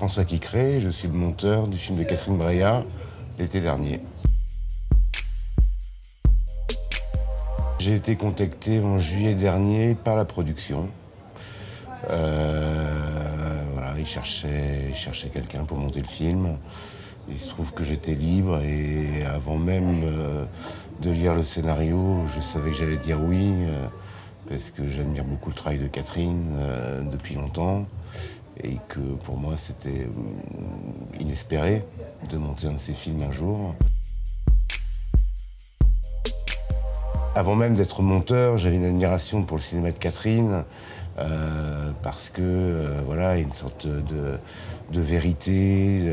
François Quicré, je suis le monteur du film de Catherine Breillat l'été dernier. J'ai été contacté en juillet dernier par la production. Euh, voilà, ils cherchaient, quelqu'un pour monter le film. Il se trouve que j'étais libre et avant même euh, de lire le scénario, je savais que j'allais dire oui, euh, parce que j'admire beaucoup le travail de Catherine depuis longtemps et que pour moi c'était euh, inespéré de monter un de ces films un jour. Avant même d'être monteur, j'avais une admiration pour le cinéma de Catherine, euh, parce que euh, voilà, une sorte de, vérité,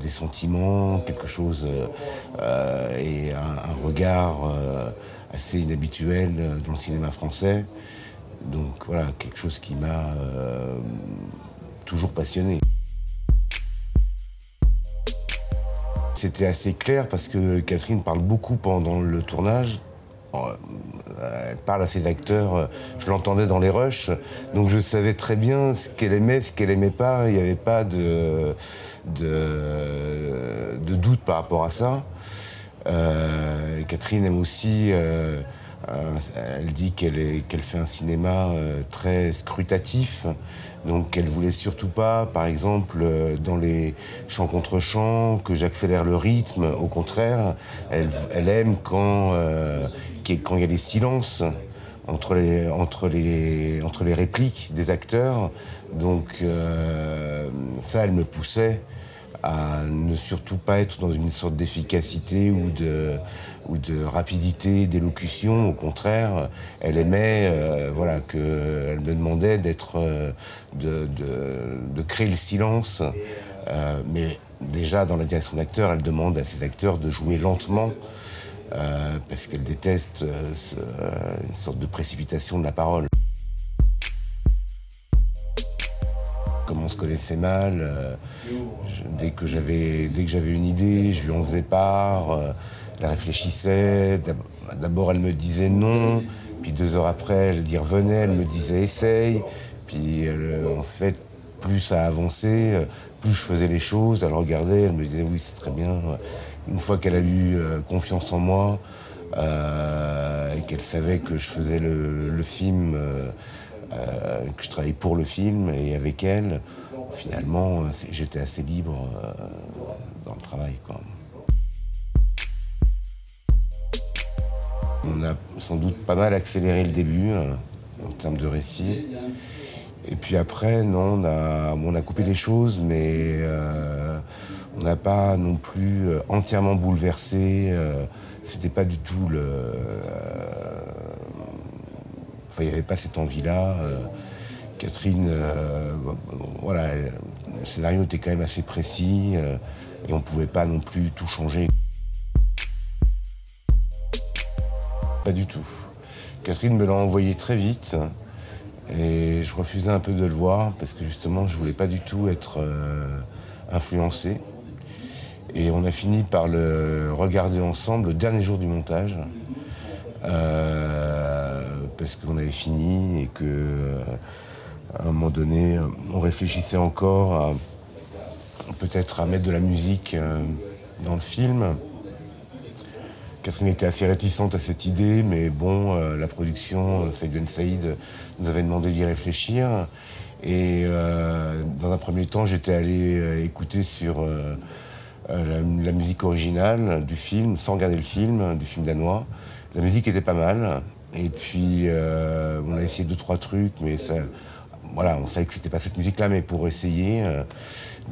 des sentiments, quelque chose et un, regard assez inhabituel dans le cinéma français. Donc voilà, quelque chose qui m'a toujours passionné. C'était assez clair parce que Catherine parle beaucoup pendant le tournage. Euh, elle parle à ses acteurs, je l'entendais dans les rushs, donc je savais très bien ce qu'elle aimait, ce qu'elle aimait pas. Il n'y avait pas de, doute par rapport à ça. Euh, Catherine aime aussi euh, euh, elle dit qu'elle fait un cinéma euh, très scrutatif, donc elle voulait surtout pas, par exemple, euh, dans les chants contre chants, que j'accélère le rythme. Au contraire, elle, aime quand il y a des silences entre les répliques des acteurs. Donc ça, elle me poussait à ne surtout pas être dans une sorte d'efficacité ou de, ou de rapidité d'élocution. Au contraire, elle aimait, euh, voilà, que, elle me demandait d'être, euh, de, de, créer le silence. Euh, mais déjà dans la direction d'acteur, elle demande à ses acteurs de jouer lentement. parce qu'elle déteste une sorte de précipitation de la parole. Comme on se connaissait mal, euh, dès que j'avais une idée, je lui en faisais part. Euh, elle réfléchissait. D'abord, elle me disait non. Puis deux heures après, elle y revenait. Elle me disait essaye. Puis en fait, plus ça avançait, euh, plus je faisais les choses. Elle regardait, elle me disait oui, c'est très bien. Une fois qu'elle a eu confiance en moi et qu'elle savait que je faisais le, film. Euh, que je travaillais pour le film et avec elle, finalement, j'étais assez libre euh, dans le travail. On a sans doute pas mal accéléré le début hein, en termes de récit. Et puis après, non, on a, on a coupé les choses, mais euh, on n'a pas non plus entièrement bouleversé. C'était pas du tout le il n'y avait pas cette envie-là. Euh, Catherine, euh, voilà, le scénario était quand même assez précis euh, et on ne pouvait pas non plus tout changer. Pas du tout. Catherine me l'a envoyé très vite et je refusais un peu de le voir parce que justement je voulais pas du tout être influencé. Et on a fini par le regarder ensemble le dernier jour du montage parce qu'on avait fini et que euh, à un moment donné, on réfléchissait encore à peut-être à mettre de la musique euh, dans le film. Catherine était assez réticente à cette idée, mais bon, euh, la production, Saïd Ben Saïd, nous avait demandé d'y réfléchir. Et dans un premier temps, j'étais allé écouter sur la, musique originale du film, sans regarder le film, du film danois. La musique était pas mal. Et puis, euh, on a essayé deux, trois trucs, mais ça, voilà, on savait que c'était pas cette musique-là, mais pour essayer euh,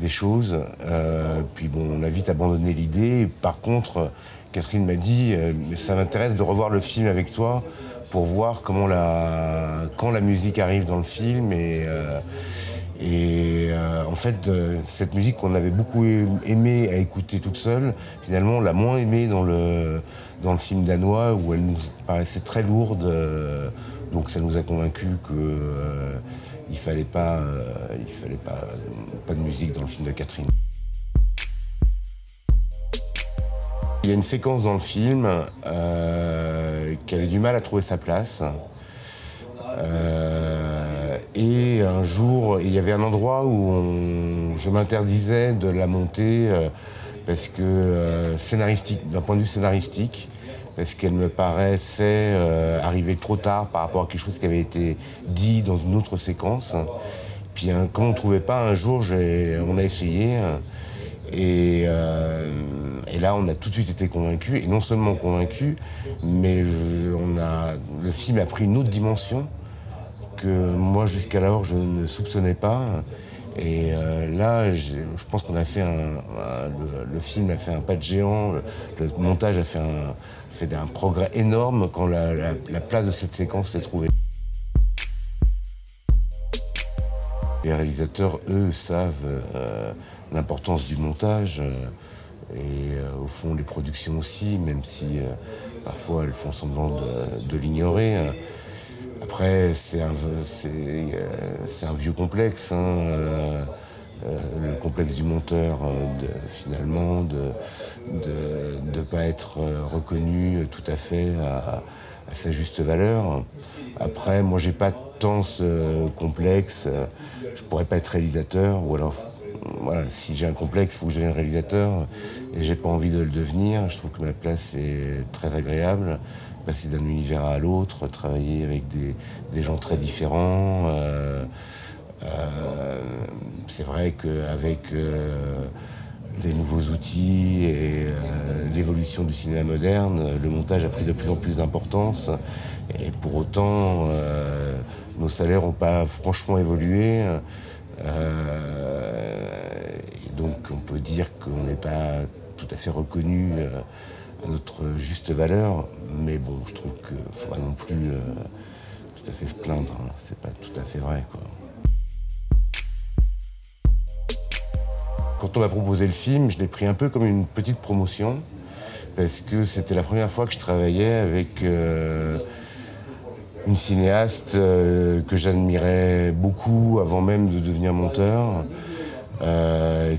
des choses. Euh, puis bon, on a vite abandonné l'idée. Par contre, Catherine m'a dit, mais ça m'intéresse de revoir le film avec toi pour voir comment la, quand la musique arrive dans le film et et en fait, cette musique qu'on avait beaucoup aimé à écouter toute seule, finalement, on l'a moins aimée dans le, dans le film danois où elle nous paraissait très lourde. Euh, donc ça nous a convaincus qu'il euh, il fallait pas, euh, il fallait pas, pas de musique dans le film de Catherine. Il y a une séquence dans le film qui avait du mal à trouver sa place. Et un jour, il y avait un endroit où je m'interdisais de la monter euh, parce que euh, scénaristique, d'un point de vue scénaristique, parce qu'elle me paraissait euh, arriver trop tard par rapport à quelque chose qui avait été dit dans une autre séquence. Puis hein, comme on ne trouvait pas, un jour, on a essayé. Et, et, là, on a tout de suite été convaincus, et non seulement convaincus, mais on a, le film a pris une autre dimension que moi jusqu'alors je ne soupçonnais pas. Et euh, là, je, pense qu'on a fait un, le, film a fait un pas de géant, le, montage a fait un, fait un progrès énorme quand la, place de cette séquence s'est trouvée. Les réalisateurs, eux, savent euh, l'importance du montage euh, et au fond les productions aussi, même si parfois elles font semblant de l'ignorer. Après, c'est un, vieux complexe, hein, euh, euh, le complexe du monteur, euh, finalement, de ne pas être reconnu tout à fait à, sa juste valeur. Après, moi, j'ai pas tant ce complexe. Je pourrais pas être réalisateur, ou alors, voilà, si j'ai un complexe, il faut que je devienne réalisateur, et j'ai pas envie de le devenir. Je trouve que ma place est très agréable passer d'un univers à l'autre, travailler avec des, gens très différents. Euh, euh, c'est vrai qu'avec euh, les nouveaux outils et l'évolution du cinéma moderne, le montage a pris de plus en plus d'importance. Et pour autant, nos salaires n'ont pas franchement évolué. Donc on peut dire qu'on n'est pas tout à fait reconnu notre juste valeur. Mais bon, je trouve qu'il ne faut pas non plus euh, tout à fait se plaindre. Hein. C'est pas tout à fait vrai. Quand on m'a proposé le film, je l'ai pris un peu comme une petite promotion. Parce que c'était la première fois que je travaillais avec euh, une cinéaste euh, que j'admirais beaucoup avant même de devenir monteur.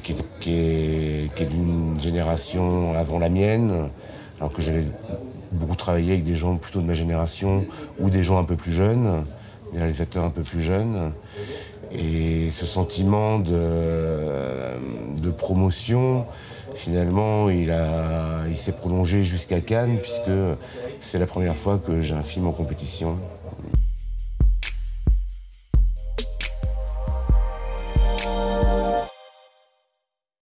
Qui, est d'une génération avant la mienne, alors que j'avais beaucoup travaillé avec des gens plutôt de ma génération ou des gens un peu plus jeunes, des réalisateurs un peu plus jeunes. Et ce sentiment de, de promotion, finalement, il, il s'est prolongé jusqu'à Cannes, puisque c'est la première fois que j'ai un film en compétition.